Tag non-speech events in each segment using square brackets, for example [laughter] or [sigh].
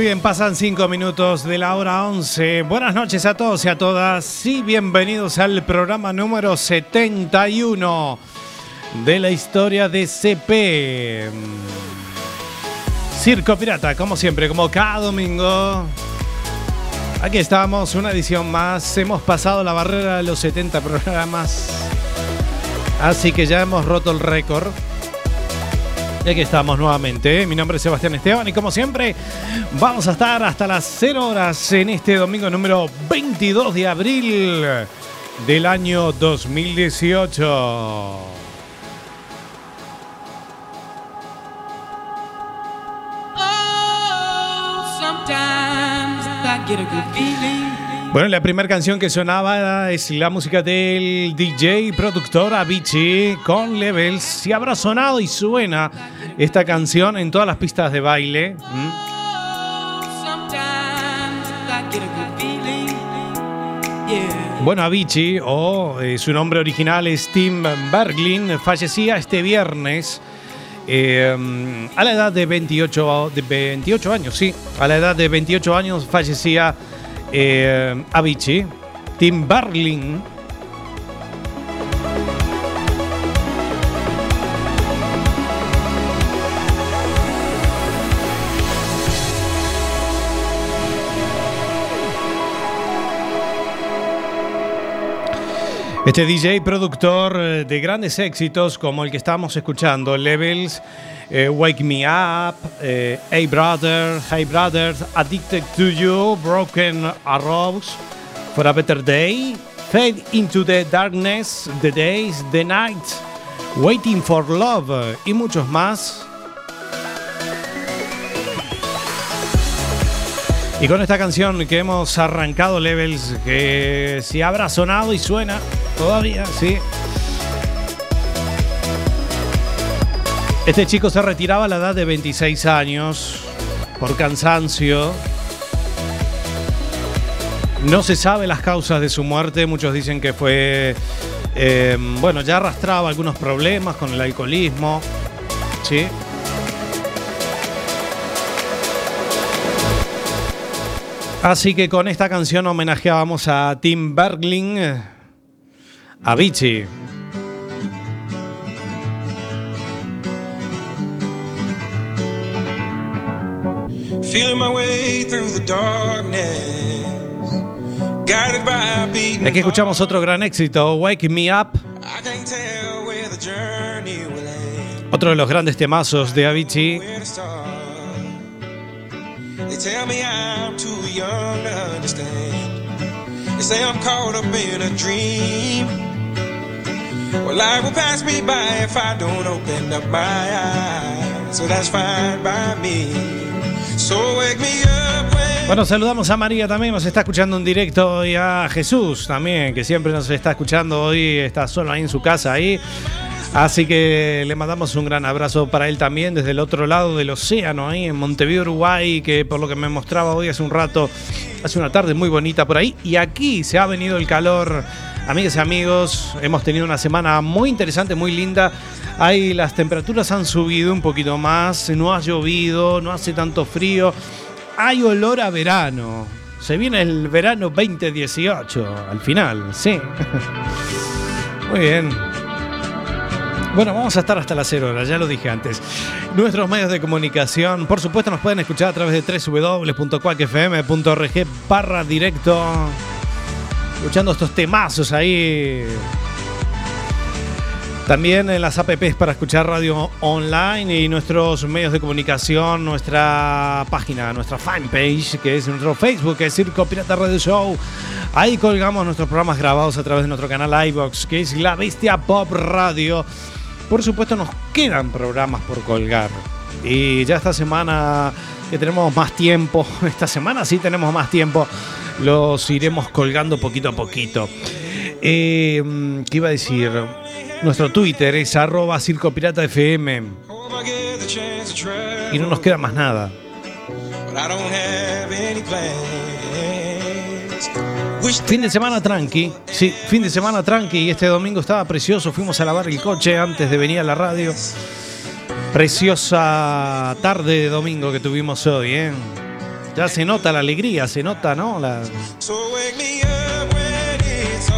Muy bien, pasan cinco minutos de la hora 11. Buenas noches a todos y a todas y bienvenidos al programa número 71 de la historia de CP. Circo Pirata, como siempre, como cada domingo. Aquí estamos, una edición más. Hemos pasado la barrera de los 70 programas. Así que ya hemos roto el récord. Y aquí estamos nuevamente. Mi nombre es Sebastián Esteban y como siempre vamos a estar hasta las 0 horas en este domingo número 22 de abril del año 2018. Oh, Bueno, la primera canción que sonaba es la música del DJ productor Avicii con Levels. Y habrá sonado y suena esta canción en todas las pistas de baile. Bueno, Avicii, o eh, su nombre original es Tim Berglin, fallecía este viernes eh, a la edad de 28, de 28 años, sí, a la edad de 28 años fallecía eh, Avicii, Tim Berglin. Este DJ productor eh, de grandes éxitos como el que estábamos escuchando, Levels, eh, Wake Me Up, eh, Hey Brother, Hey Brother, Addicted to You, Broken Arrows, For a Better Day, Fade into the Darkness, The Days, The Night, Waiting for Love y muchos más. Y con esta canción que hemos arrancado Levels, que si habrá sonado y suena todavía, sí. Este chico se retiraba a la edad de 26 años por cansancio. No se sabe las causas de su muerte, muchos dicen que fue, eh, bueno, ya arrastraba algunos problemas con el alcoholismo, ¿sí? Así que con esta canción homenajeábamos a Tim Bergling, a Vichy. Feeling my way through the darkness. Guided by a beating Aquí escuchamos otro gran éxito, Wake Me Up, otro de los grandes temazos de Avicii. They Well, life will pass me by if I don't open up my eyes. So that's fine by me. So wake me up when Bueno, saludamos a María también, nos está escuchando en directo y a Jesús también, que siempre nos está escuchando hoy, está solo ahí en su casa ahí. Así que le mandamos un gran abrazo para él también desde el otro lado del océano, ahí en Montevideo, Uruguay, que por lo que me mostraba hoy hace un rato, hace una tarde muy bonita por ahí. Y aquí se ha venido el calor. Amigas y amigos, hemos tenido una semana muy interesante, muy linda. Ahí las temperaturas han subido un poquito más, no ha llovido, no hace tanto frío. Hay olor a verano. Se viene el verano 2018, al final, sí. [laughs] Muy bien. Bueno, vamos a estar hasta las 0 horas, ya lo dije antes. Nuestros medios de comunicación, por supuesto, nos pueden escuchar a través de www.cuacfm.org barra directo. Escuchando estos temazos ahí. También las apps para escuchar radio online y nuestros medios de comunicación, nuestra página, nuestra fanpage, que es nuestro Facebook, que es Circo Pirata Radio Show. Ahí colgamos nuestros programas grabados a través de nuestro canal iVox, que es La Bestia Pop Radio. Por supuesto, nos quedan programas por colgar. Y ya esta semana que tenemos más tiempo, [laughs] esta semana sí tenemos más tiempo, los iremos colgando poquito a poquito. Eh, ¿Qué iba a decir? Nuestro Twitter es arroba Circo Pirata FM y no nos queda más nada. Fin de semana tranqui, sí, fin de semana tranqui y este domingo estaba precioso, fuimos a lavar el coche antes de venir a la radio. Preciosa tarde de domingo que tuvimos hoy, ¿eh? Ya se nota la alegría, se nota, ¿no? La-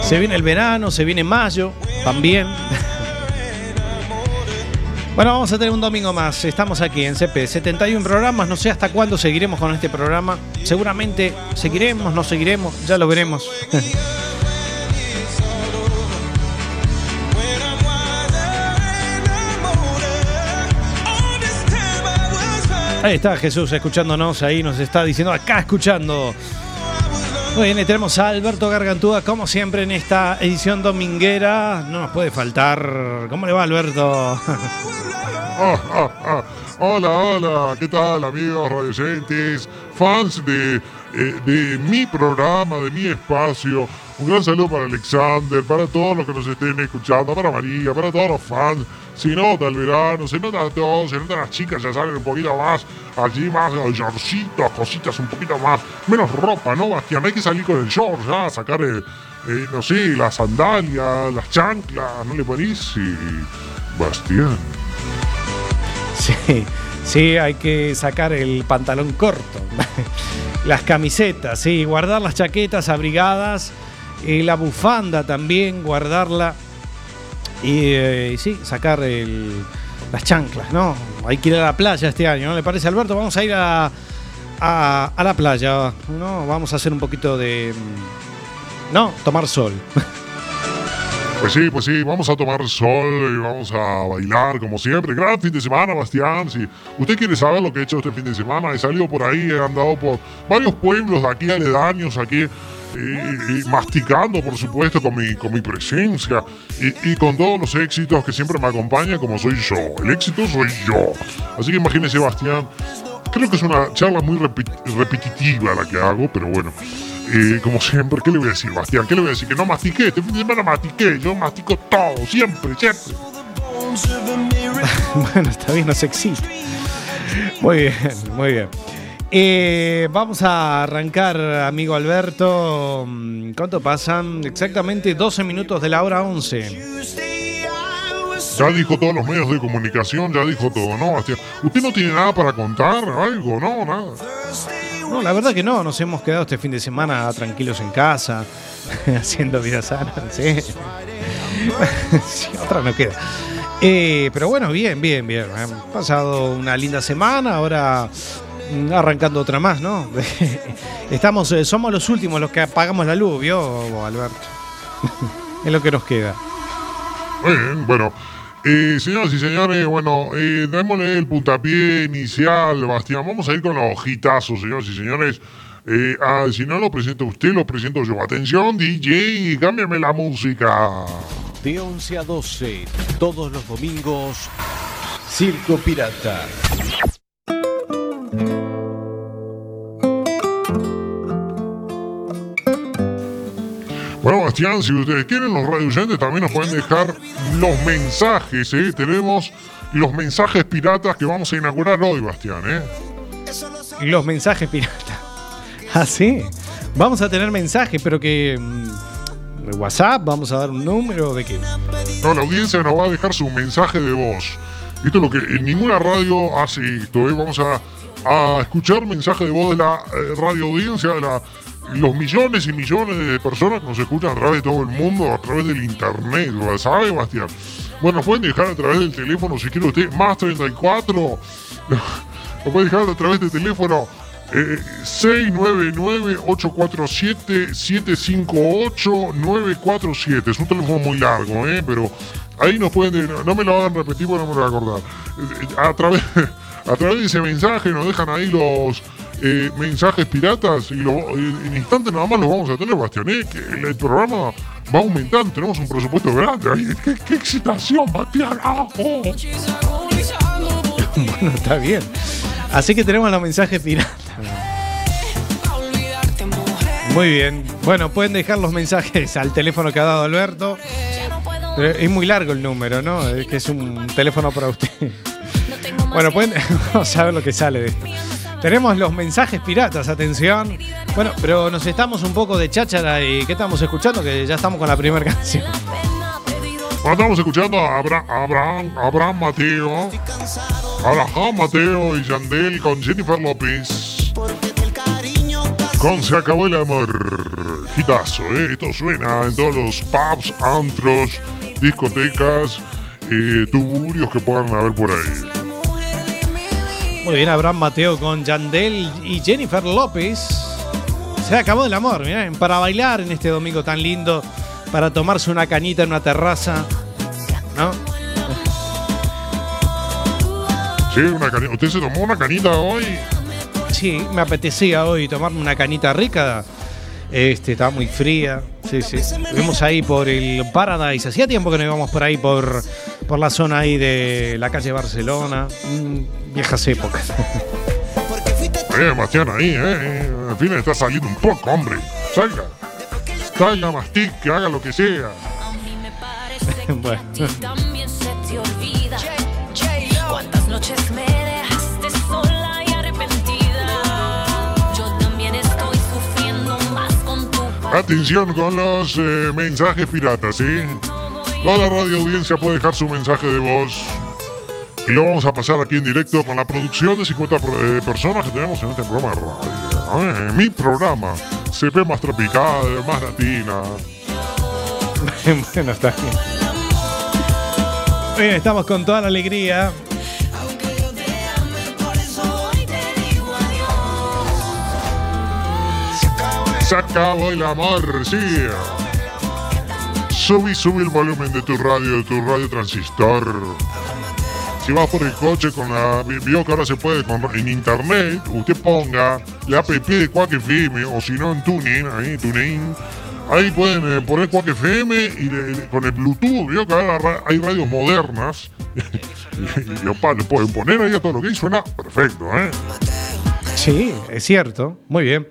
Se viene el verano, se viene mayo, también. [laughs] Bueno, vamos a tener un domingo más. Estamos aquí en CP, 71 programas. No sé hasta cuándo seguiremos con este programa. Seguramente seguiremos, no seguiremos, ya lo veremos. [laughs] Ahí está Jesús escuchándonos, ahí nos está diciendo acá escuchando. Muy bien, tenemos a Alberto Gargantúa, como siempre, en esta edición dominguera. No nos puede faltar. ¿Cómo le va, Alberto? [laughs] Hola, hola, ¿qué tal amigos radioyentes, fans de, eh, de mi programa, de mi espacio? Un gran saludo para Alexander, para todos los que nos estén escuchando, para María, para todos los fans. Se nota el verano, se nota todo, se notan las chicas, ya salen un poquito más, allí más shortcitos, cositas un poquito más, menos ropa, ¿no, Bastián? Hay que salir con el short ya, sacar, el, eh, no sé, las sandalias, las chanclas, ¿no le parece? Bastián. Sí, sí, hay que sacar el pantalón corto. [laughs] Las camisetas, sí, guardar las chaquetas abrigadas, y la bufanda también, guardarla. Y eh, sí, sacar el- las chanclas, ¿no? Hay que ir a la playa este año, ¿no le parece, Alberto? Vamos a ir a, a, a la playa, ¿no? Vamos a hacer un poquito de. mm, No, tomar sol. [laughs] Pues sí, pues sí, vamos a tomar sol y vamos a bailar como siempre. Gran fin de semana, Bastián. Si usted quiere saber lo que he hecho este fin de semana, he salido por ahí, he andado por varios pueblos de aquí aledaños, aquí, y, masticando, por supuesto, con mi, con mi presencia y, y con todos los éxitos que siempre me acompañan, como soy yo. El éxito soy yo. Así que imagínese, Bastián. Creo que es una charla muy repetitiva la que hago, pero bueno. Eh, como siempre, ¿qué le voy a decir, Bastián? ¿Qué le voy a decir? Que no mastiqué, este fin de semana mastiqué, yo mastico todo, siempre, siempre. [laughs] Bueno, está bien, no se existe. Muy bien, muy bien. Eh, vamos a arrancar, amigo Alberto. ¿Cuánto pasan? Exactamente 12 minutos de la hora 11. Ya dijo todos los medios de comunicación, ya dijo todo, ¿no, Bastián? ¿Usted no tiene nada para contar? ¿Algo? No, nada. No, la verdad que no, nos hemos quedado este fin de semana tranquilos en casa, [laughs] haciendo vida sana, sí. [laughs] Sí, otra no queda. Eh, pero bueno, bien, bien, bien. Han pasado una linda semana, ahora arrancando otra más, ¿no? [laughs] Estamos, eh, somos los últimos los que apagamos la luz, ¿vio, Alberto? [laughs] es lo que nos queda. Muy bien, bueno. Eh, señoras y señores, bueno, eh, démosle el puntapié inicial, Bastián. Vamos a ir con los hitazos, señoras y señores. Eh, ah, si no lo presenta usted, lo presento yo. Atención, DJ, cámbiame la música. De 11 a 12, todos los domingos, Circo Pirata. Bueno, Bastián, si ustedes quieren, los radioyentes también nos pueden dejar los mensajes, ¿eh? Tenemos los mensajes piratas que vamos a inaugurar hoy, Bastián, ¿eh? Los mensajes pirata. [laughs] Ah, sí. Vamos a tener mensajes, pero que. mm, WhatsApp, vamos a dar un número de qué. No, la audiencia nos va a dejar su mensaje de voz. Esto es lo que en ninguna radio hace esto, ¿eh? Vamos a, a escuchar mensaje de voz de la eh, radio audiencia, de la, los millones y millones de personas que nos escuchan a través de todo el mundo, a través del internet, ¿lo sabe, Bastián? Bueno, nos pueden dejar a través del teléfono, si quiere usted, más 34. Nos pueden dejar a través del teléfono eh, 699-847-758-947. Es un teléfono muy largo, ¿eh? Pero ahí nos pueden... No, no me lo hagan repetir porque no me lo voy a acordar. Eh, A través, [laughs] a través de ese mensaje nos dejan ahí los eh, mensajes piratas y lo, en instantes nada más los vamos a tener, Bastián, ¿eh? Que el, el programa va aumentando, tenemos un presupuesto grande. Ay, qué, qué excitación, Bastián! ¡Ah, oh! [laughs] Bueno, está bien. Así que tenemos los mensajes piratas. Muy bien. Bueno, pueden dejar los mensajes al teléfono que ha dado Alberto. Pero es muy largo el número, ¿no? Es que es un teléfono para usted. Bueno, pueden. [laughs] Vamos a ver lo que sale de esto. Tenemos los mensajes piratas, atención. Bueno, pero nos estamos un poco de cháchara y ¿qué estamos escuchando? Que ya estamos con la primera [laughs] canción. Estamos escuchando a Abra- Abraham, Abraham Mateo, Abraham Mateo y Yandel con Jennifer López. Con Se acabó el amor. Hitazo, ¿eh? Esto suena en todos los pubs, antros, discotecas, eh, tuburios que puedan haber por ahí. Muy bien, Abraham Mateo con Yandel y Jennifer López. Se acabó el amor, miren, para bailar en este domingo tan lindo, para tomarse una cañita en una terraza. ¿No? Sí, una canita. ¿Usted se tomó una canita hoy? Sí, me apetecía hoy tomarme una canita rica. Este, estaba muy fría. Sí, sí. Fuimos ahí por el Paradise. Hacía tiempo que no íbamos por ahí, por, por la zona ahí de la calle Barcelona. Mm, viejas épocas. Eh, Bastián, ahí, eh. Al fin está saliendo un poco, hombre. Salga. Salga, mastique, haga lo que sea. bueno. Noches me Atención con los eh, mensajes piratas, ¿sí? Toda la radio audiencia puede dejar su mensaje de voz. Y lo vamos a pasar aquí en directo con la producción de 50 pro- eh, personas que tenemos en este programa de radio. ¿eh? Mi programa. CP más tropical, más latina. [laughs] bueno, está bien. Bien, estamos con toda la alegría. Se acabó el amor, sí. Subí, subí el volumen de tu radio, de tu radio transistor. Si vas por el coche con la. Vio que ahora se puede con, en internet, usted ponga la app de Quack FM o si no en Tuning, ahí, Tuning. Ahí pueden eh, poner Quack FM y le- con el Bluetooth, vio que ahora ra- hay radios modernas. [laughs] y, opa, le pueden poner ahí a todo lo que hay, suena perfecto, ¿eh? Sí, es cierto. Muy bien.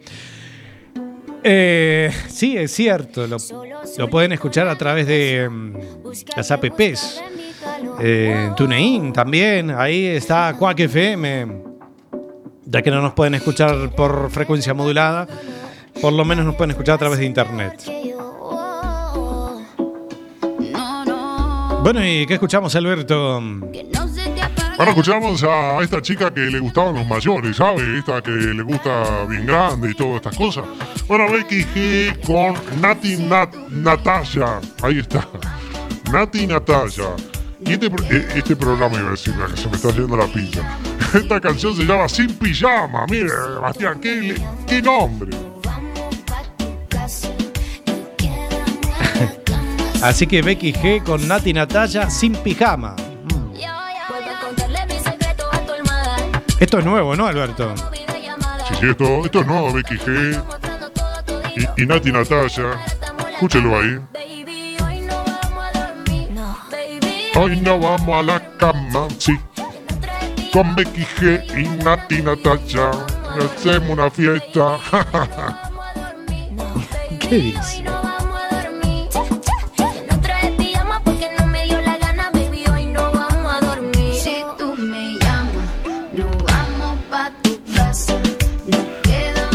Eh, sí, es cierto. Lo, pueden escuchar a través de mm, las apps. Eh, TuneIn también. Ahí está Quack FM. Ya que no nos pueden escuchar por frecuencia modulada, por lo menos nos pueden escuchar a través de internet. Bueno, ¿y qué escuchamos, Alberto? Ahora escuchamos a esta chica que le gustaban los mayores, ¿sabe? Esta que le gusta bien grande y todas estas cosas. Bueno, Becky G con Nati Nat Natasha. Ahí está. Nati Natasha. Y este, eh, este programa iba a decir, se me está haciendo la pincha. [laughs] Esta canción se llama Sin Pijama. Mire, Bastián, qué, qué nombre. [laughs] Así que Becky G con Nati Natalia sin pijama. Esto es nuevo, ¿no, Alberto? Sí, sí, esto, esto es nuevo, Becky G y, y Nati Natasha. Escúchelo ahí. Hoy no vamos a la cama, sí. Con Becky G y Nati Natasha. Hacemos una fiesta. [laughs] ¿Qué dice?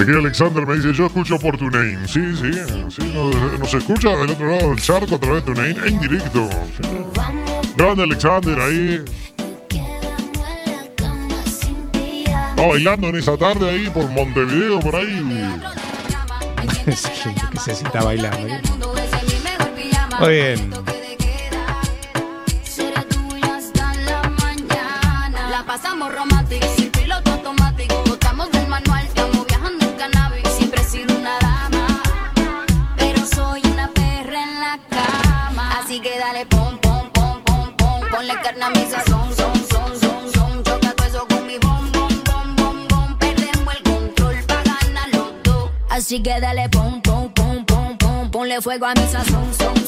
Aquí Alexander me dice, yo escucho por tu. Sí, sí. Nos, escucha del otro lado del charco a través de tu name en directo. sí. Grande Alexander ahí. Va bailando en esa tarde ahí por Montevideo, por ahí. Sí, sé si está bailando. ¿eh? Muy bien. Carne a son, eso con mi bom, bom, bom, bom, bom. Perdemos el control pa' ganar los. Así que dale. Ponle fuego a mi sazón, son, son,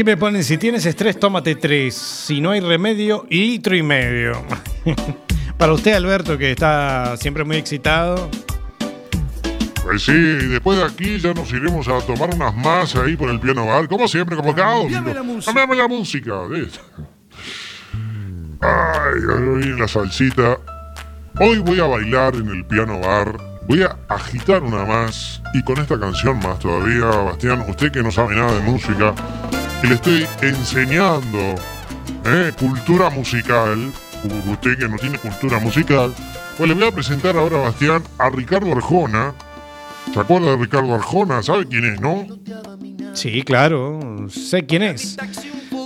aquí me ponen, si tienes estrés, tómate tres. Si no hay remedio, litro y medio. [laughs] Para usted, Alberto, que está siempre muy excitado. Pues sí, después de aquí ya nos iremos a tomar unas más ahí por el piano bar, como siempre, como cada. Cambiame la música. Cambiame la música. Ay, hoy la salsita. Hoy voy a bailar en el piano bar. Voy a agitar una más. Y con esta canción más todavía, Bastián, usted que no sabe nada de música, y le estoy enseñando ¿eh? cultura musical. u- Usted que no tiene cultura musical. Pues le voy a presentar ahora, Bastián, a Ricardo Arjona. ¿Se acuerda de Ricardo Arjona? ¿Sabe quién es, no? Sí, claro, sé quién es.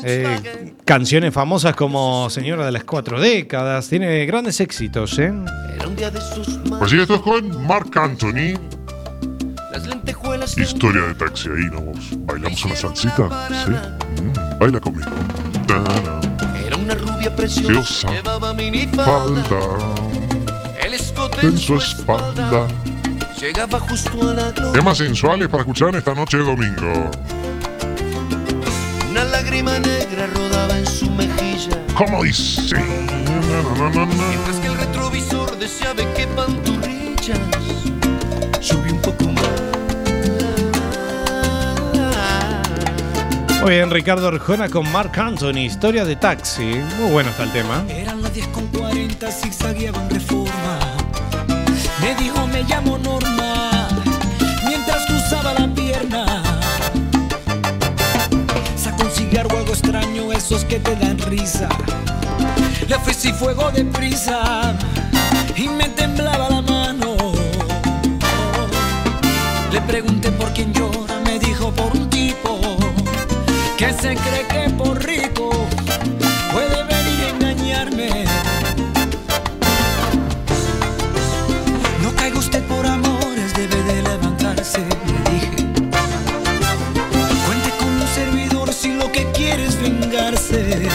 Eh, canciones famosas como Señora de las Cuatro Décadas, tiene grandes éxitos, ¿eh? Pues sí, esto es con Mark Anthony. Historia de taxi ahí, ¿nos bailamos una salsita? Sí. Mm, baila conmigo. Era una rubia Preciosa. llevaba minifalda, Falda el escote en su espalda. llegaba justo a la gloria. Temas sensuales para escuchar en esta noche de domingo. Una lágrima negra rodaba en su mejilla, ¿Cómo dice? Na, na, na, na, na. mientras que el retrovisor deseaba que pantorrillas subió un poco más. Muy bien, Ricardo Arjona con Mark Anthony, Historia de Taxi. Muy bueno está el tema. Eran las 10 con 40, zigzagueaba en reforma. Me dijo, me llamo Norma, mientras cruzaba la pierna. Sacó un cigarro algo extraño, esos que te dan risa. Le ofrecí fuego de prisa y me temblaba la mano. Le pregunté por quién llora, me dijo por un tipo que se cree que por rico puede venir a engañarme. No caiga usted por amores, debe de levantarse, le dije. Cuente con un servidor si lo que quiere es vengarse.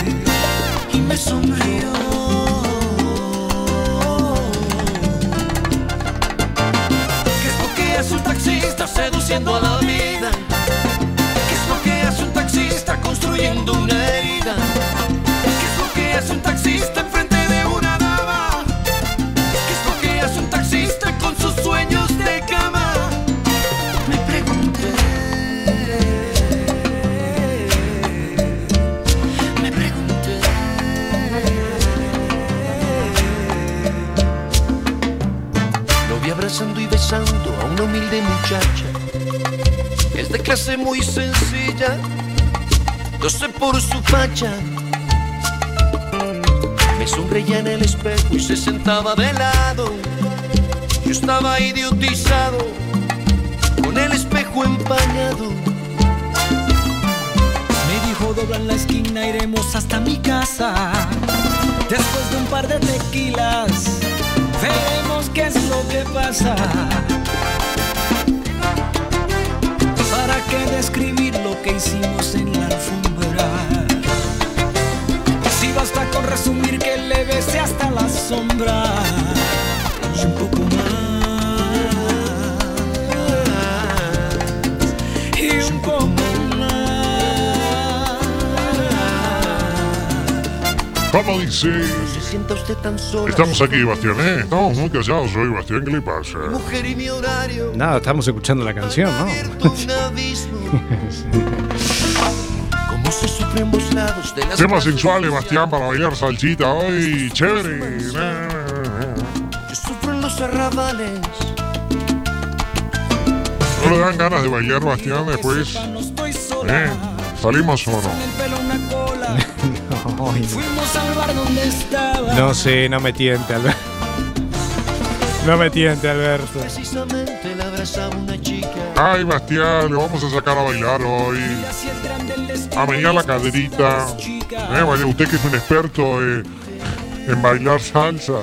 Y me sonrió. ¿Qué es lo que hace un seduciendo a la vida? Una herida? ¿Qué es lo que hace un taxista enfrente de una dama? ¿Qué es lo que hace un taxista con sus sueños de cama? Me pregunté. Me pregunté. Lo vi abrazando y besando a una humilde muchacha. Es de clase muy sencilla, no sé por su facha. Me sonreía en el espejo y se sentaba de lado. Yo estaba idiotizado, con el espejo empañado. Me dijo dobla en la esquina, iremos hasta mi casa. Después de un par de tequilas, veremos qué es lo que pasa. ¿Para qué describir lo que hicimos en la alfombra? Si basta con resumir que le besé hasta la sombra. Y un poco más. Y un poco más. ¿Cómo dice? Se sienta usted tan sola. Estamos aquí, Bastián, ¿eh? Estamos muy callados hoy, Bastián. ¿Qué le pasa? Mujer y mi horario. Nada, estamos escuchando la canción, ¿no? [laughs] en ambos lados de las Temas sensuales, Bastián, para bailar salsita hoy. Chévere. Yo sufro en los arrabales. ¿No le dan ganas de bailar, Bastián, después? No. ¿Eh? ¿Salimos o no? [laughs] Donde estaba. no sé, no me tiente, Alberto. No me tiente, Alberto. Precisamente la abrazaba una chica. Ay, Bastián, le vamos a sacar a bailar hoy. A menear la caderita. Eh, vaya, usted que es un experto eh, en bailar salsa.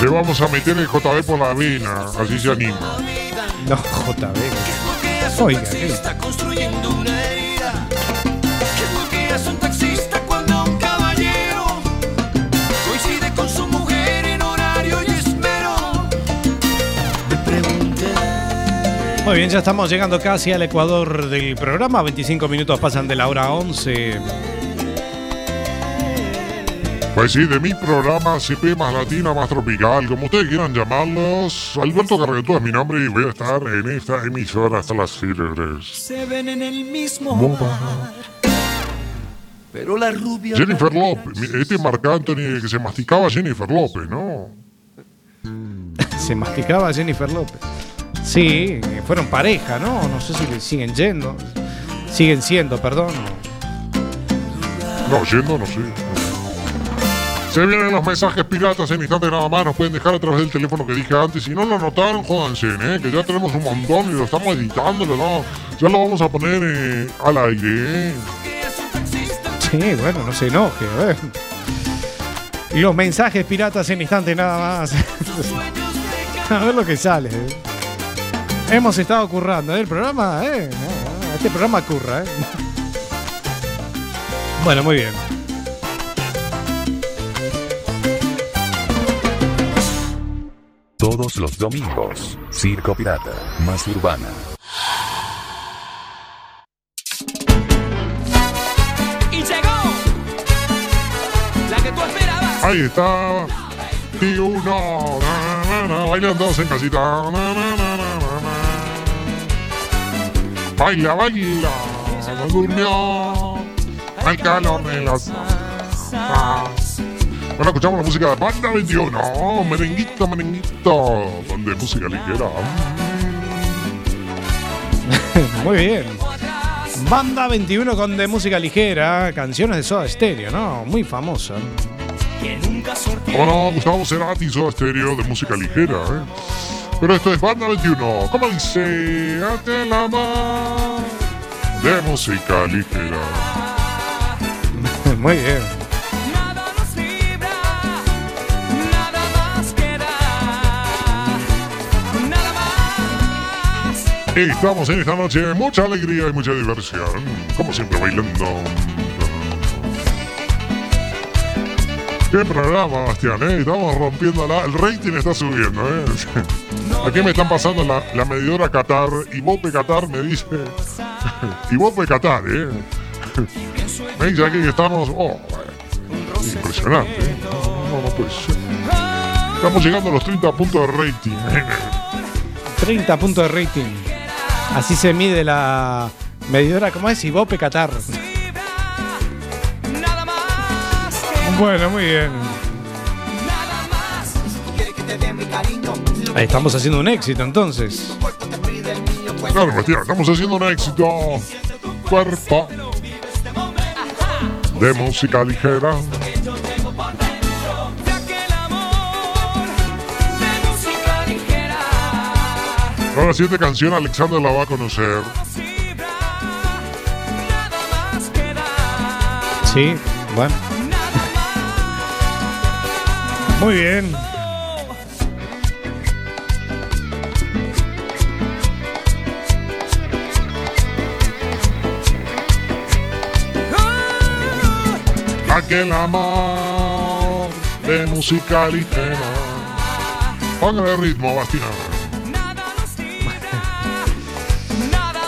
Le vamos a meter el JB por la vena, así se anima. No, JB. ¿Qué hace un Oiga, taxista construyendo una herida? ¿Qué Muy bien, ya estamos llegando casi al ecuador del programa. 25 minutos pasan de la hora 11. Pues sí, de mi programa CP más latina, más tropical, como ustedes quieran llamarlos. Alberto Carretú es mi nombre y voy a estar en esta emisora hasta las fibres. Se ven en el mismo bar. Pero la rubia. Jennifer López, este Marc Anthony que se masticaba Jennifer López, ¿no? Se masticaba Jennifer López. Sí, fueron pareja, ¿no? No sé si le siguen yendo. Siguen siendo, perdón. No, yendo, no sé. Se vienen los mensajes piratas en instante nada más. Nos pueden dejar a través del teléfono que dije antes. Si no lo notaron, jódanse, ¿eh? Que ya tenemos un montón y lo estamos editando, ¿no? Ya lo vamos a poner eh, al aire, ¿eh? Sí, bueno, no se enoje. Y los mensajes piratas en instante nada más. [laughs] a ver lo que sale. ¿eh? Hemos estado currando, ¿eh? El programa, ¿eh? Este programa curra, ¿eh? Bueno, muy bien. Todos los domingos, Circo Pirata, más urbana. Y llegó la que tú esperabas. Ahí está. Y uno. na, na, na, bailan todos en casita. Baila, baila. No durmió. Al calor de las. Bueno, escuchamos la música de Banda 21. Merenguito, merenguito. Donde música ligera. [laughs] Muy bien. Banda 21 con de música ligera, canciones de Soda Stereo, ¿no? Muy famosa. Bueno, Gustavo Cerati hizo estéreo de música ligera, ¿eh? Pero esto es Banda 21. ¿Cómo dice? Ate la mar de música ligera. [laughs] Muy bien. Nada nos libra, nada más queda, nada más. Y estamos en esta noche, mucha alegría y mucha diversión. Como siempre, bailando. Qué programa, Bastián, ¿eh? Estamos rompiendo la... El rating está subiendo, ¿eh? [laughs] Aquí me están pasando la, la medidora Qatar. Y Bope Qatar me dice... [laughs] y Bope Qatar, ¿eh? [laughs] me dice aquí que estamos... Oh, impresionante, ¿eh? No, no, no puede ser. Estamos llegando a los 30 puntos de rating. 30 puntos de rating. Así se mide la medidora, ¿cómo es? Ibope Qatar. Bueno, muy bien. Ahí estamos haciendo un éxito entonces. Claro, Bastián, estamos haciendo un éxito. Cuerpo de música ligera. Ahora la siguiente canción Alexander la va a conocer. Sí, bueno. Muy bien. Aquel amor de música ligera. Póngale ritmo, Bastián.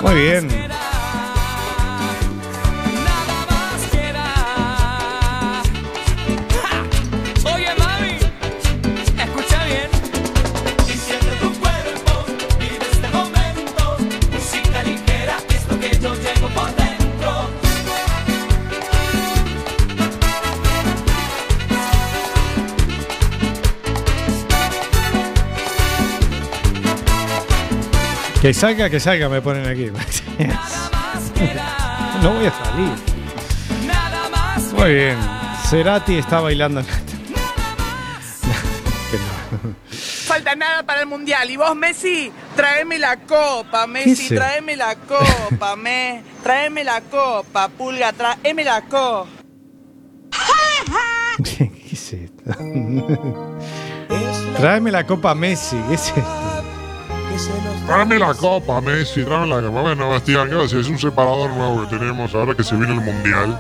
Muy bien. Que salga, que salga, me ponen aquí. [laughs] no voy a salir. Muy bien. Cerati está bailando. [laughs] Falta nada para el mundial. Y vos, Messi, tráeme la copa, Messi, tráeme la copa, [laughs] me, tráeme la copa, pulga, tráeme la copa. ¿Qué es esto? Tráeme la copa Messi. ¿Qué es esto? Tráeme la copa, Messi, tráeme la copa. Bueno, Bastián, gracias. Es un separador nuevo que tenemos ahora que se viene el mundial.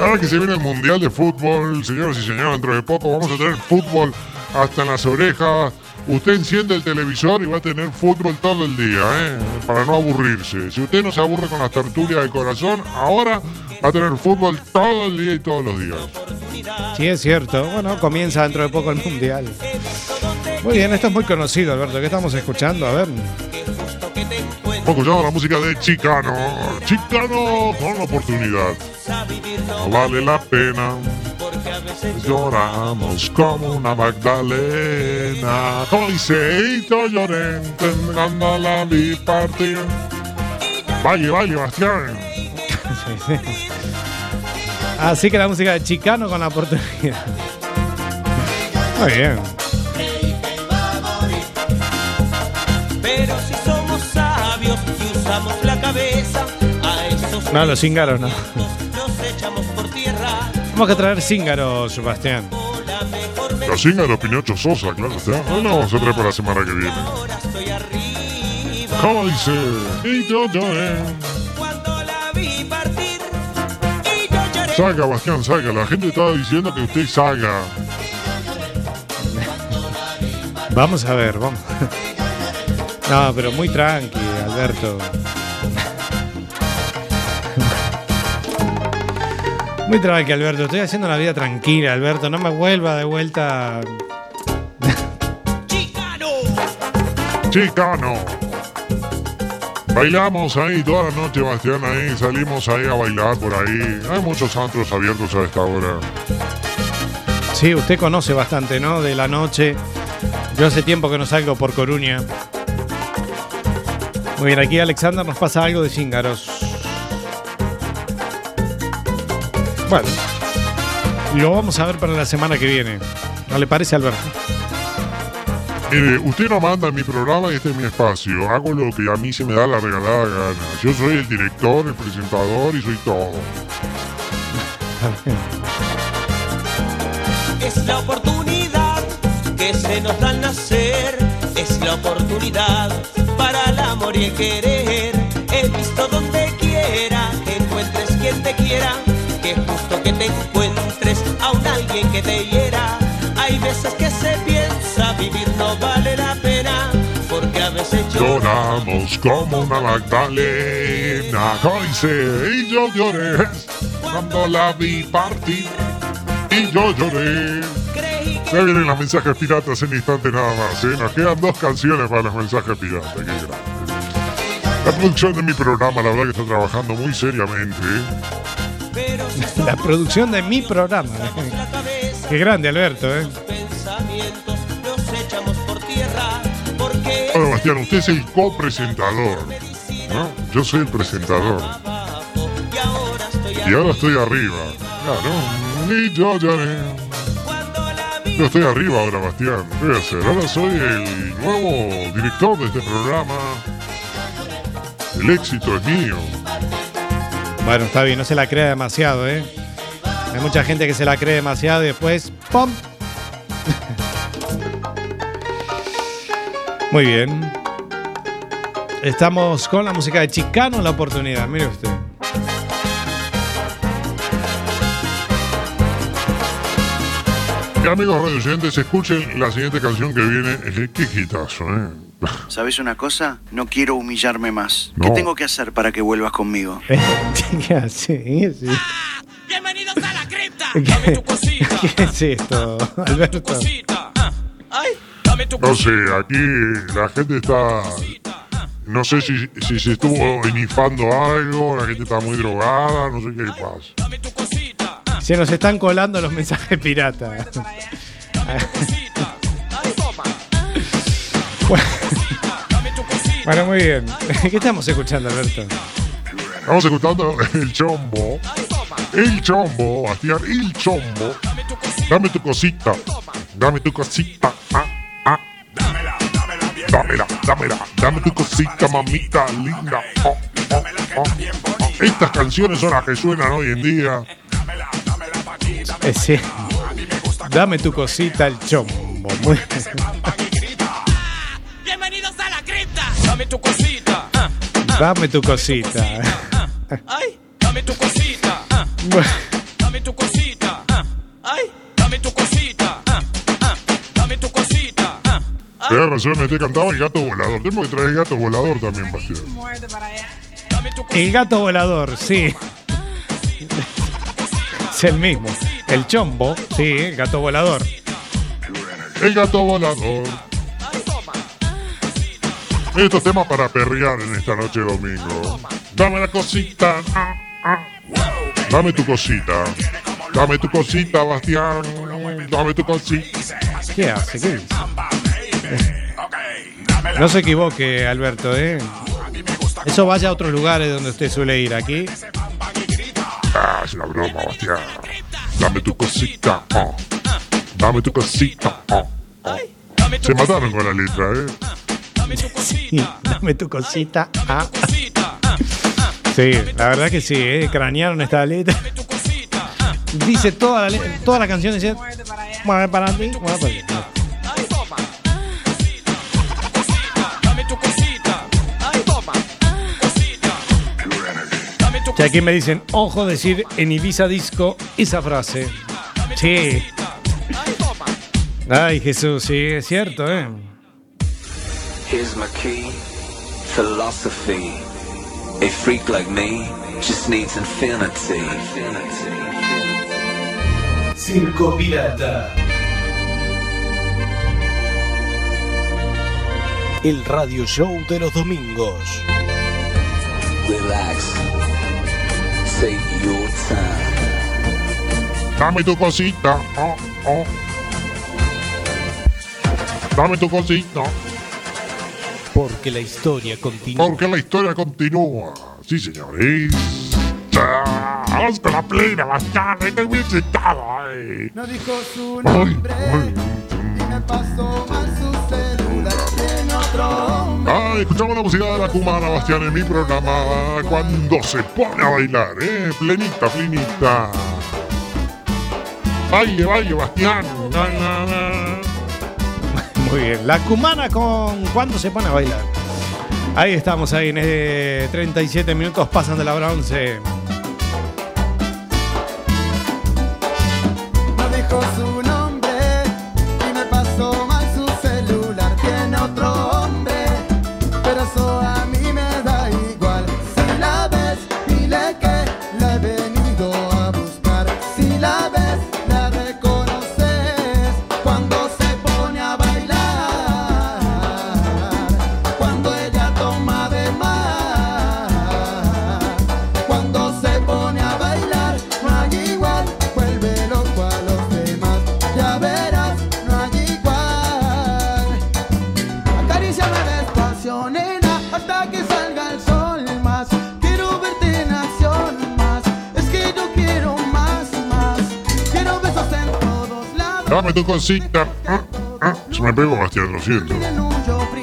Ahora que se viene el mundial de fútbol, señoras y señores, dentro de poco vamos a tener fútbol hasta en las orejas. usted enciende el televisor y va a tener fútbol todo el día, ¿eh? Para no aburrirse. Si usted no se aburre con las tertulias del corazón, ahora va a tener fútbol todo el día y todos los días. Sí, es cierto. Bueno, comienza dentro de poco el mundial. Muy bien, esto es muy conocido, Alberto. ¿Qué estamos escuchando? A ver. Escuchando la música de Chicano. Chicano con oportunidad. No vale la pena. Lloramos como una Magdalena. Lloré, tentando la vi partir. Vaya, vaya, Bastián. [laughs] Así que la música de Chicano con la oportunidad. Muy bien. La cabeza, a esos No, los cíngaros no. nos echamos por tierra. Tenemos que traer cíngaros, Sebastián. La singa de Pinocho Sosa, claro está. Hoy la vamos a traer para la semana que viene. ¿Cómo dice? Y yo lloré. Salga, Bastián, salga. La gente estaba diciendo que usted salga. Vamos a ver, vamos. [laughs] No, pero muy tranqui, Alberto. Muy tranqui, Alberto. Estoy haciendo la vida tranquila, Alberto. No me vuelva de vuelta. Chicano. Bailamos ahí toda la noche, Bastián, ahí. Salimos ahí a bailar por ahí. Hay muchos antros abiertos a esta hora. Sí, usted conoce bastante, ¿no? De la noche. Yo hace tiempo que no salgo por Coruña. Muy bien, aquí Alexander nos pasa algo de cíngaros. Bueno, lo vamos a ver para la semana que viene. ¿No le parece, Alberto? Mire, usted no manda en mi programa y este es mi espacio. Hago lo que a mí se me da la regalada gana. Yo soy el director, el presentador y soy todo. Es la oportunidad que se nos da al nacer. Es la oportunidad para el amor y el querer. He visto donde quiera que encuentres quien te quiera. Que justo que te encuentres a un alguien que te hiera. Hay veces que se piensa vivir no vale la pena. Porque a veces Lloramos como una Magdalena. ¿Cómo dice? Y yo lloré cuando la vi partir. Y yo lloré. Ya vienen los mensajes piratas en instante nada más. ¿eh? Nos quedan dos canciones para los mensajes piratas. Qué grande. La producción de mi programa, la verdad que está trabajando muy seriamente. ¿eh? La producción de mi programa. Qué grande, Alberto, ¿eh? Bastián, usted es el copresentador. ¿no? Yo soy el presentador. Y ahora estoy arriba. Claro. Y yo lloré. Yo estoy arriba ahora, Bastián. ¿Qué voy a hacer? Ahora soy el nuevo director de este programa. El éxito es mío. Bueno, está bien, no se la crea demasiado, ¿eh? Hay mucha gente que se la cree demasiado y después ¡pum! [laughs] Muy bien. Estamos con la música de Chicano, la oportunidad. Mire usted. Amigos radioyentes, escuchen la siguiente canción que viene. Eh, Qué hitazo, ¿eh? ¿Sabes una cosa? No quiero humillarme más. No. ¿Qué tengo que hacer para que vuelvas conmigo? [laughs] ¿Qué hace? Sí. bienvenidos a la cripta. [laughs] [laughs] ¿Qué es esto, Alberto? Ay, dame tu No sé, aquí la gente está. No sé si, si se estuvo inifando algo, la gente está muy drogada, no sé qué pasa. Se nos están colando los mensajes piratas. [laughs] Bueno, muy bien. ¿Qué estamos escuchando, Alberto? Estamos escuchando el chombo. El chombo, Bastián, el chombo. Dame tu cosita. Dame tu cosita. Ah, ah. Dámela, dámela. Dame tu cosita, mamita linda. Oh, oh, oh, oh. Estas canciones son las que suenan hoy en día. Eh, sí. Dame tu cosita el chombo. Muy- bienvenidos a la cripta. Dame tu cosita. Dame tu cosita. Ay, dame tu cosita. Dame tu cosita. Ay, dame tu cosita. Dame tu cosita. razón, te cantaba el gato volador. Tenemos que traer el gato volador también, Bastián. El gato volador, sí. Es el mismo. El chombo, sí, el gato volador. El gato volador. Estos temas para perrear en esta noche domingo. Dame la cosita. ah, ah. Dame tu cosita. Dame tu cosita, Bastián. Dame tu cosita. ¿Qué hace? ¿Qué dice? No se equivoque, Alberto, ¿eh? Eso vaya a otros lugares donde usted suele ir. Aquí, Ah, es una broma, Bastián. Dame tu cosita. ah. Dame tu cosita. ah. Se mataron con la letra, ¿eh? sí, dame tu cosita. ah. Sí, la verdad que sí, ¿eh? cranearon esta letra. Dice toda la, toda la canción, dice, mueve para ti, para ti. Y aquí me dicen, ojo decir en Ibiza Disco esa frase. Sí. Ay, Jesús, sí, es cierto, ¿eh? Here's my key, philosophy. A freak like me just needs infinity. Circo Pirata. El radio show de los domingos. Relax. Take your time. Dame tu cosita. oh, oh. Dame tu cosita. Porque la historia continúa. Porque la historia continúa. Sí, señores. Vamos con la plena, Bastián. Estoy muy excitado. ay. No dijo su Ay, nombre ay. y me pasó mal su. Ay, escuchamos la música de la cumana, Bastián, en mi programa. Cuando se pone a bailar, ¿eh? Plenita, plenita. Baile, baile, Bastián. Na, na, na. Muy bien. La cumana con cuando se pone a bailar. Ahí estamos, ahí en eh, 37 minutos pasan de la hora 11. Cosita. Ah, ah. Se me pegó, Bastián, lo siento.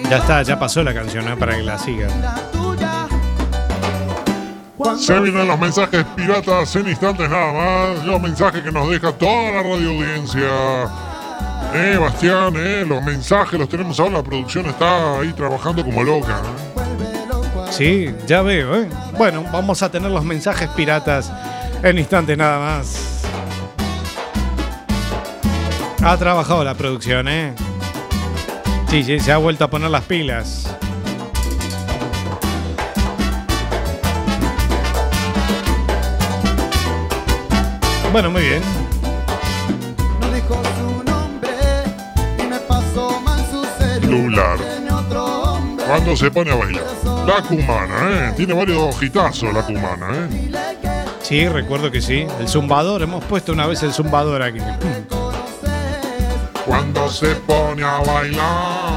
Ya está, ya pasó la canción. Para que la sigan. Se vienen los mensajes piratas en instantes nada más. Los mensajes que nos deja toda la radio audiencia. Eh, Bastián, eh, los mensajes los tenemos ahora. La producción está ahí trabajando como loca. ¿eh? Sí, ya veo, ¿eh? Bueno, vamos a tener los mensajes piratas en instantes nada más. Ha trabajado la producción, ¿eh? Sí, sí, se ha vuelto a poner las pilas. Bueno, muy bien. No dijo su nombre y me pasó mal su celular. Celular. Tiene otro hombre. Cuando se pone a bailar. La cumana, ¿eh? Tiene varios ojitazos la cumana, ¿eh? Sí, recuerdo que sí. El zumbador, hemos puesto una vez el zumbador aquí. Cuando se pone a bailar.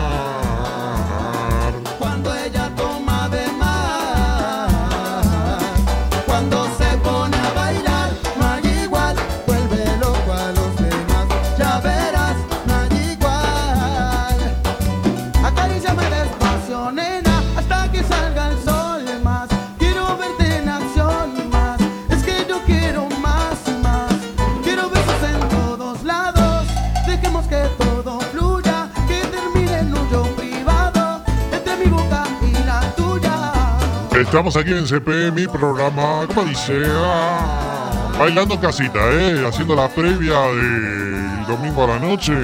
Estamos aquí en CP, mi programa, ¿cómo dice? Ah, bailando casita, ¿eh? Haciendo la previa del domingo a la noche.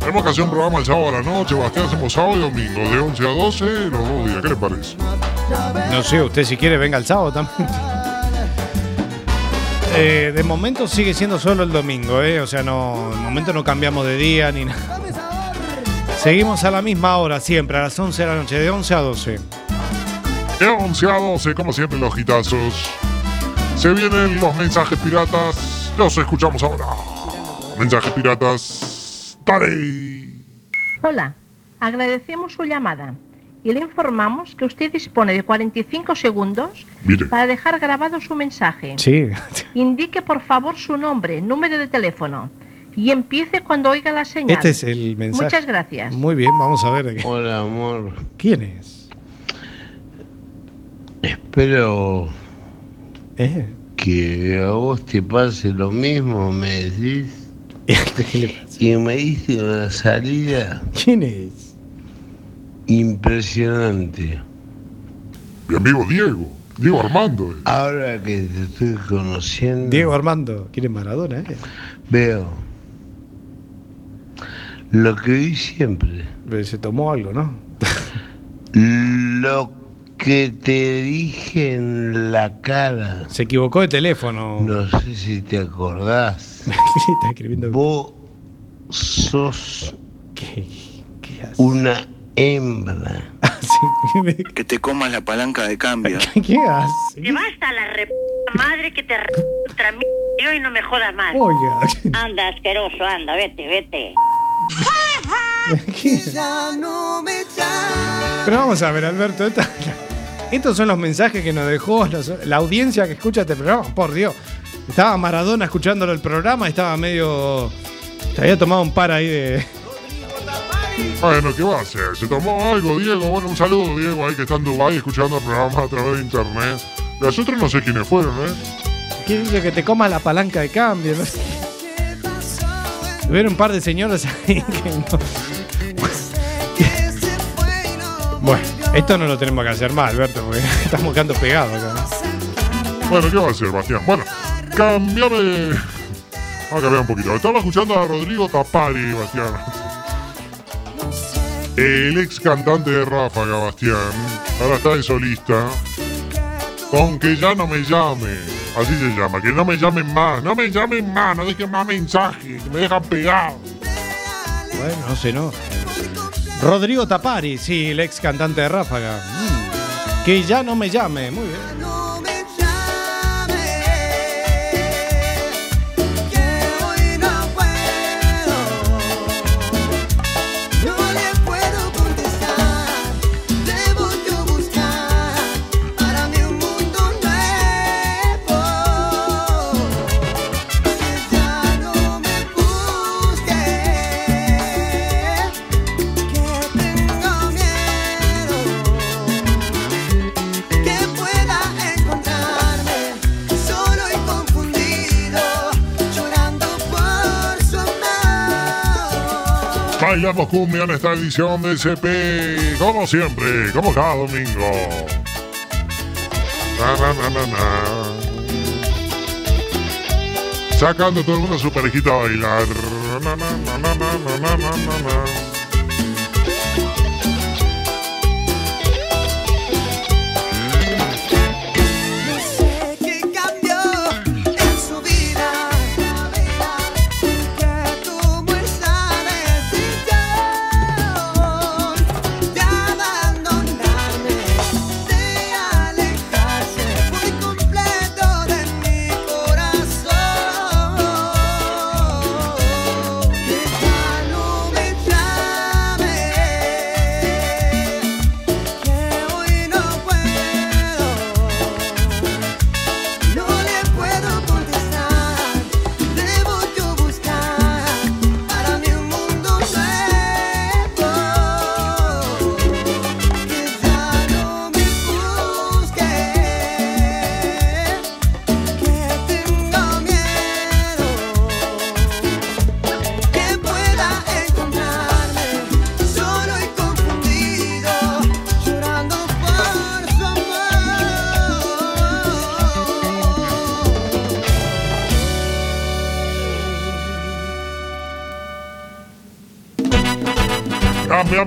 Tenemos que hacer un programa el sábado a la noche, Bastián, hacemos sábado y domingo, de 11 a 12, los dos días. ¿Qué le parece? No sé, usted si quiere venga el sábado también. [laughs] Eh, de momento sigue siendo solo el domingo, ¿eh? O sea, no, de momento no cambiamos de día ni nada. [laughs] Seguimos a la misma hora siempre, a las 11 de la noche, de 11 a 12. De 11 a 12, como siempre, los gitazos. Se vienen los mensajes piratas. Los escuchamos ahora. Mensajes piratas. Dale. Hola, agradecemos su llamada y le informamos que usted dispone de 45 segundos Mire. para dejar grabado su mensaje. Sí. Indique por favor su nombre, número de teléfono y empiece cuando oiga la señal. Este es el mensaje. Muchas gracias. Muy bien, vamos a ver. Hola, amor. ¿Quién es? Espero Eh. que a vos te pase lo mismo, me decís. [laughs] Y me dice una salida ¿Quién es? impresionante. Mi amigo Diego. Diego Armando. eh. Ahora que te estoy conociendo, Diego Armando. ¿Quién es Maradona? eh? veo lo que vi siempre. Pero Se tomó algo, ¿no? [laughs] Lo que te dije en la cara. Se equivocó de teléfono. No sé si te acordás. [laughs] Está escribiendo. Vos sos una hembra. [laughs] Que te comas la palanca de cambio. [laughs] ¿Qué hace? Te basta la re madre que te re y no me jodas más. Oiga. Anda, asqueroso, anda, vete, vete. Pero vamos a ver, Alberto. esta- [laughs] estos son los mensajes que nos dejó los- la audiencia que escucha este programa. Por Dios. Estaba Maradona escuchándolo el programa y estaba medio. Se había tomado un par ahí de. Bueno, ¿qué va a hacer? ¿Se tomó algo, Diego? Bueno, un saludo, Diego, ahí que está en Dubái escuchando el programa a través de internet. Los otros no sé quiénes fueron, ¿eh? ¿Qué dice que te comas la palanca de cambio? No sé. Hubieron un par de señoras ahí que no. Bueno, esto no lo tenemos que hacer más, Alberto, porque [laughs] estamos quedando pegados acá. Bueno, ¿qué va a hacer, Bastián? Bueno, cambiame. Vamos a cambiar un poquito. Estaba escuchando a Rodrigo Tapari, Bastián. El ex cantante de Ráfaga, Bastián. Ahora está de solista. Con que ya no me llame. Así se llama. Que no me llamen más. No me llamen más. No dejen más mensajes. Que me dejan pegado. Bueno, no sé, no. Rodrigo Tapari, sí, el ex cantante de Ráfaga. Mm. Que ya no me llame, muy bien. Bailamos cumbia en esta edición de CP. Como siempre, como cada domingo. Na, na, na. Sacando todo el mundo su parejita a bailar.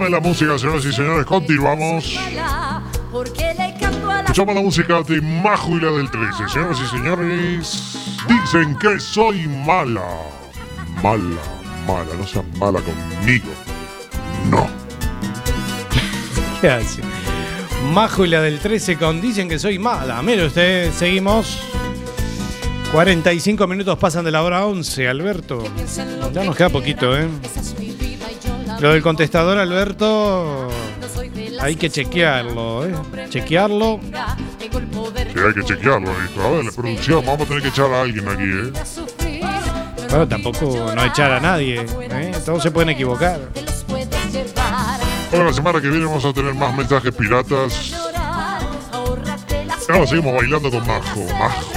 La música, señoras y señores. Continuamos. Escuchamos la música de Majo y la del 13. Señoras y señores, dicen que soy mala. Mala, mala. No seas mala conmigo. No. [laughs] ¿Qué hace? Majo y la del 13 con dicen que soy mala. Mire usted, seguimos. 45 minutos pasan de la hora 11, Alberto. Ya nos queda poquito, ¿eh? Lo del contestador, Alberto, hay que chequearlo, ¿eh? Chequearlo. Sí, hay que chequearlo. hijo. A ver, la producción, vamos a tener que echar a alguien aquí, ¿eh? Bueno, tampoco no echar a nadie, ¿eh? Todos se pueden equivocar. Bueno, la semana que viene vamos a tener más mensajes piratas. Ahora seguimos bailando con Majo. Majo.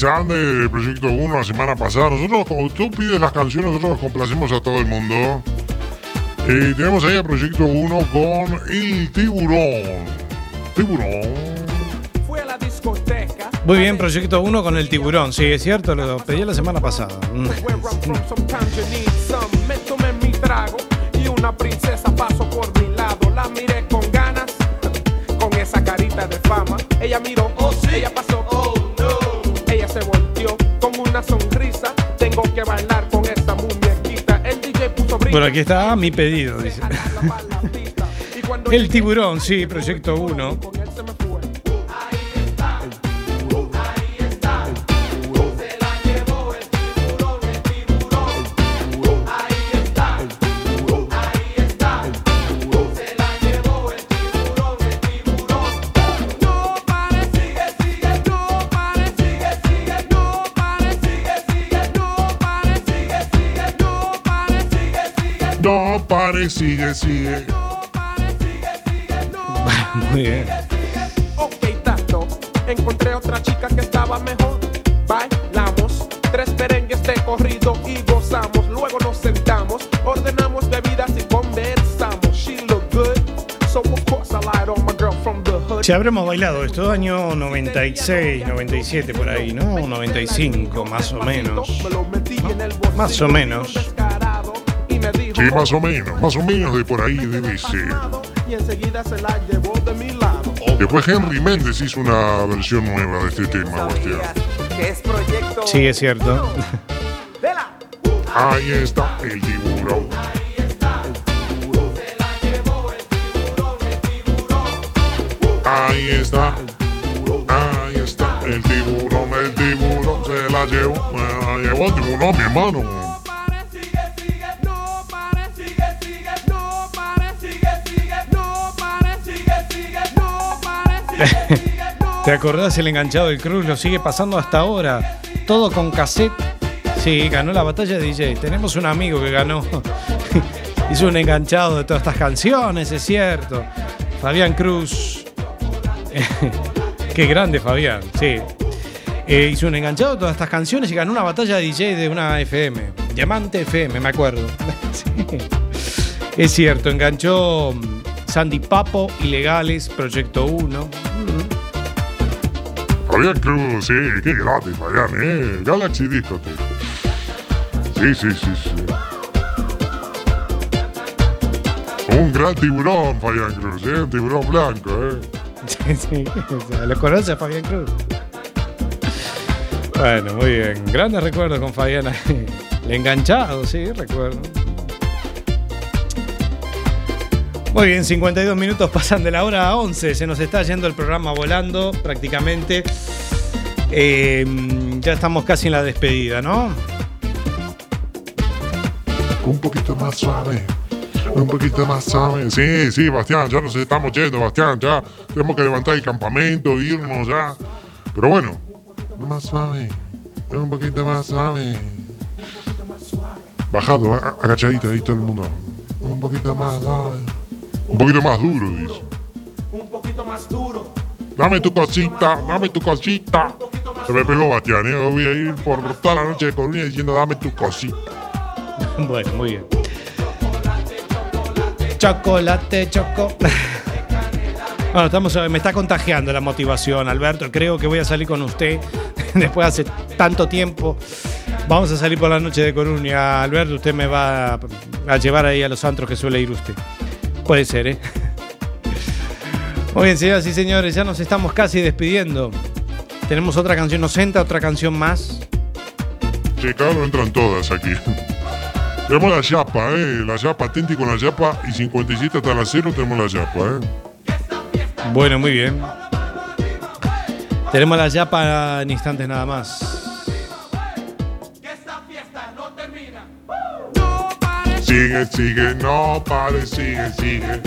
Alexander del Proyecto 1 la semana pasada. Nosotros, como tú pides las canciones, nosotros nos complacemos a todo el mundo. Y tenemos ahí a Proyecto 1 con El Tiburón. Tiburón. Fui a la discoteca. Muy bien, Proyecto 1 con el tiburón. Sí, es cierto, lo pedí la semana pasada. Mm. Mi trago y una princesa pasó por mi lado. La miré con ganas, con esa carita de fama. Ella miró, oh sí, ella pasó, Por aquí está mi pedido, dice. [laughs] El tiburón, sí, Proyecto 1. Sigue, sigue. [laughs] Muy bien. Ok, tato. Encontré otra chica que estaba mejor. Bailamos tres merengues de corrido y gozamos. Luego nos sentamos, ordenamos bebidas y conversamos. She looked good, so of course I lied on my girl from the hood. Si habremos bailado esto año 96, 97 por ahí, ¿no? 95 más o menos. Más o menos. Sí, más o menos, más o menos de por ahí debe ser. Y enseguida se la llevó de mi lado. Después Henry Méndez hizo una versión nueva de este tema, Bastián. Sí, es cierto. [laughs] Ahí está el tiburón. Ahí está. Ahí está el tiburón, el tiburón se la llevó. Se la llevó el tiburón, mi hermano. ¿Te acordás el enganchado del Cruz? Lo sigue pasando hasta ahora. Todo con cassette. Sí, ganó la batalla de DJ. Tenemos un amigo que ganó. [laughs] Hizo un enganchado de todas estas canciones, es cierto. Fabián Cruz. [laughs] Qué grande, Fabián, sí. Eh, hizo un enganchado de todas estas canciones y ganó una batalla de DJ de una FM. Diamante FM, me acuerdo. [laughs] Es cierto, enganchó Sandy Papo, Ilegales, Proyecto 1. Fabián Cruz, sí, qué grande, Fabián, eh. Galaxy Discotheque. Sí, sí, sí, sí. Un gran tiburón, Fabián Cruz, eh. Un tiburón blanco, eh. Sí, sí, ¿Lo conoce Fabián Cruz? Bueno, muy bien. Grandes recuerdos con Fabián ahí. Enganchado, sí, recuerdo. Muy bien, 52 minutos pasan de la hora a 11. Se nos está yendo el programa volando prácticamente. Eh, ya estamos casi en la despedida, ¿no? Un poquito más suave. Un poquito más suave. Sí, sí, Bastián, ya nos estamos yendo, Bastián. Ya tenemos que levantar el campamento, irnos ya. Pero bueno, más suave. Un poquito más suave. Bajado, agachadito ahí todo el mundo. Un poquito más suave. Un poquito más duro, dice. Un poquito más duro. Dame tu cosita, dame tu cosita. Se me pegó Bastián, ¿eh? Voy a ir por toda la noche de Colonia diciendo dame tu cosita. [laughs] Bueno, muy bien. Chocolate, choco. [laughs] Bueno, estamos, me está contagiando la motivación, Alberto. Creo que voy a salir con usted [laughs] después de hace tanto tiempo. Vamos a salir por la noche de Coruña. Alberto, usted me va a, a llevar ahí a los antros que suele ir usted. Puede ser, ¿eh? [laughs] Muy bien, señoras y señores, ya nos estamos casi despidiendo. Tenemos otra canción, nos entra otra canción más. Sí, claro, entran todas aquí. Tenemos la chapa, ¿eh? La chapa, atenti con la chapa y 57 hasta la 0 tenemos la chapa, ¿eh? Bueno, muy bien. Tenemos la yapa en instantes nada más. Sigue, sigue, no pare, sigue, sigue.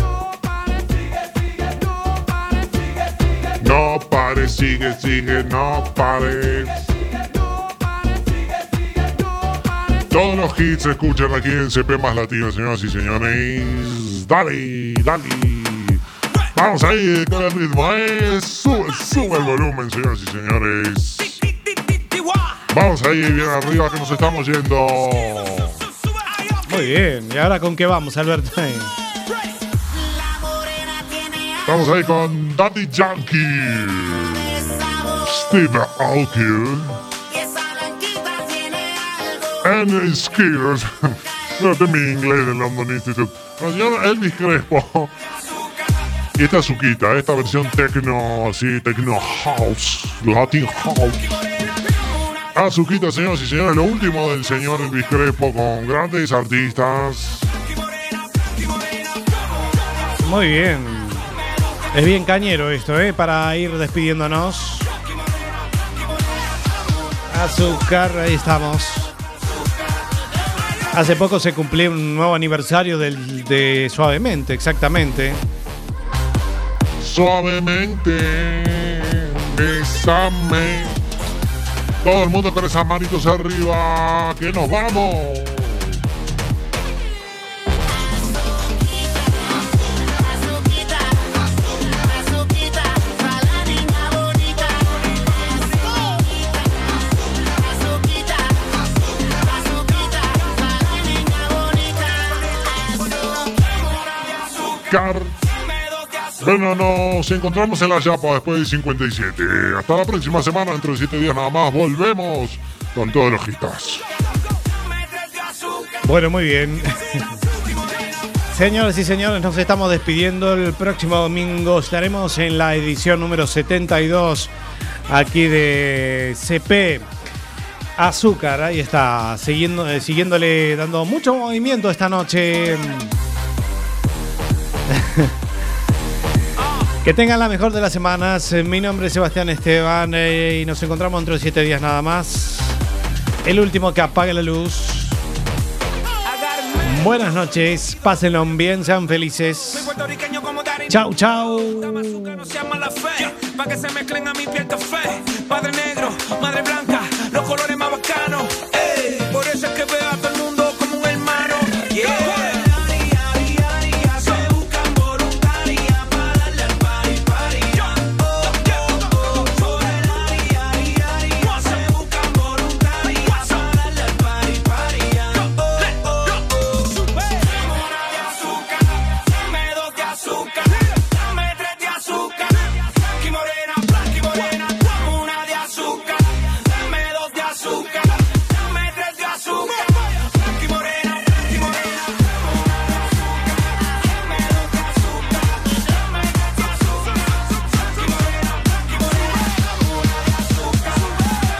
No pare, sigue, sigue, no pare. Todos los hits se escuchan aquí en CP más Latino, señoras y señores. Dale, dale. Vamos ahí con el ritmo, eh. Sube, sube el volumen, señoras y señores. Vamos ahí bien arriba que nos estamos yendo. Muy bien. ¿Y ahora con qué vamos, Alberto? [laughs] Estamos ahí con Daddy Yankee. Steve Aoki. And Skillers. [laughs] No de mi inglés del London Institute. La señora Elvis. Y esta Azuquita, esta versión techno, así, techno house, Latin house. Azuquita, señoras y señores, lo último del señor Elvis Crespo con grandes artistas. Muy bien. Es bien cañero esto, ¿eh? Para ir despidiéndonos. Azúcar, ahí estamos. Hace poco se cumplió un nuevo aniversario del- de Suavemente, exactamente. Suavemente, besame. Todo el mundo con esas manitos arriba. ¡Que nos vamos! Bueno, nos encontramos en la Yapa después del 57. Hasta la próxima semana, dentro de 7 días nada más, volvemos con todos los hitas. Bueno, muy bien. [laughs] Señoras y señores, nos estamos despidiendo. El próximo domingo estaremos en la edición número 72 aquí de CP Azúcar. Ahí está, siguiendo, eh, siguiéndole, dando mucho movimiento esta noche. Que tengan la mejor de las semanas. Eh, mi nombre es Sebastián Esteban eh, y nos encontramos dentro de 7 días nada más. El último que apague la luz. Buenas noches, pásenlo bien, sean felices. Chau, chau.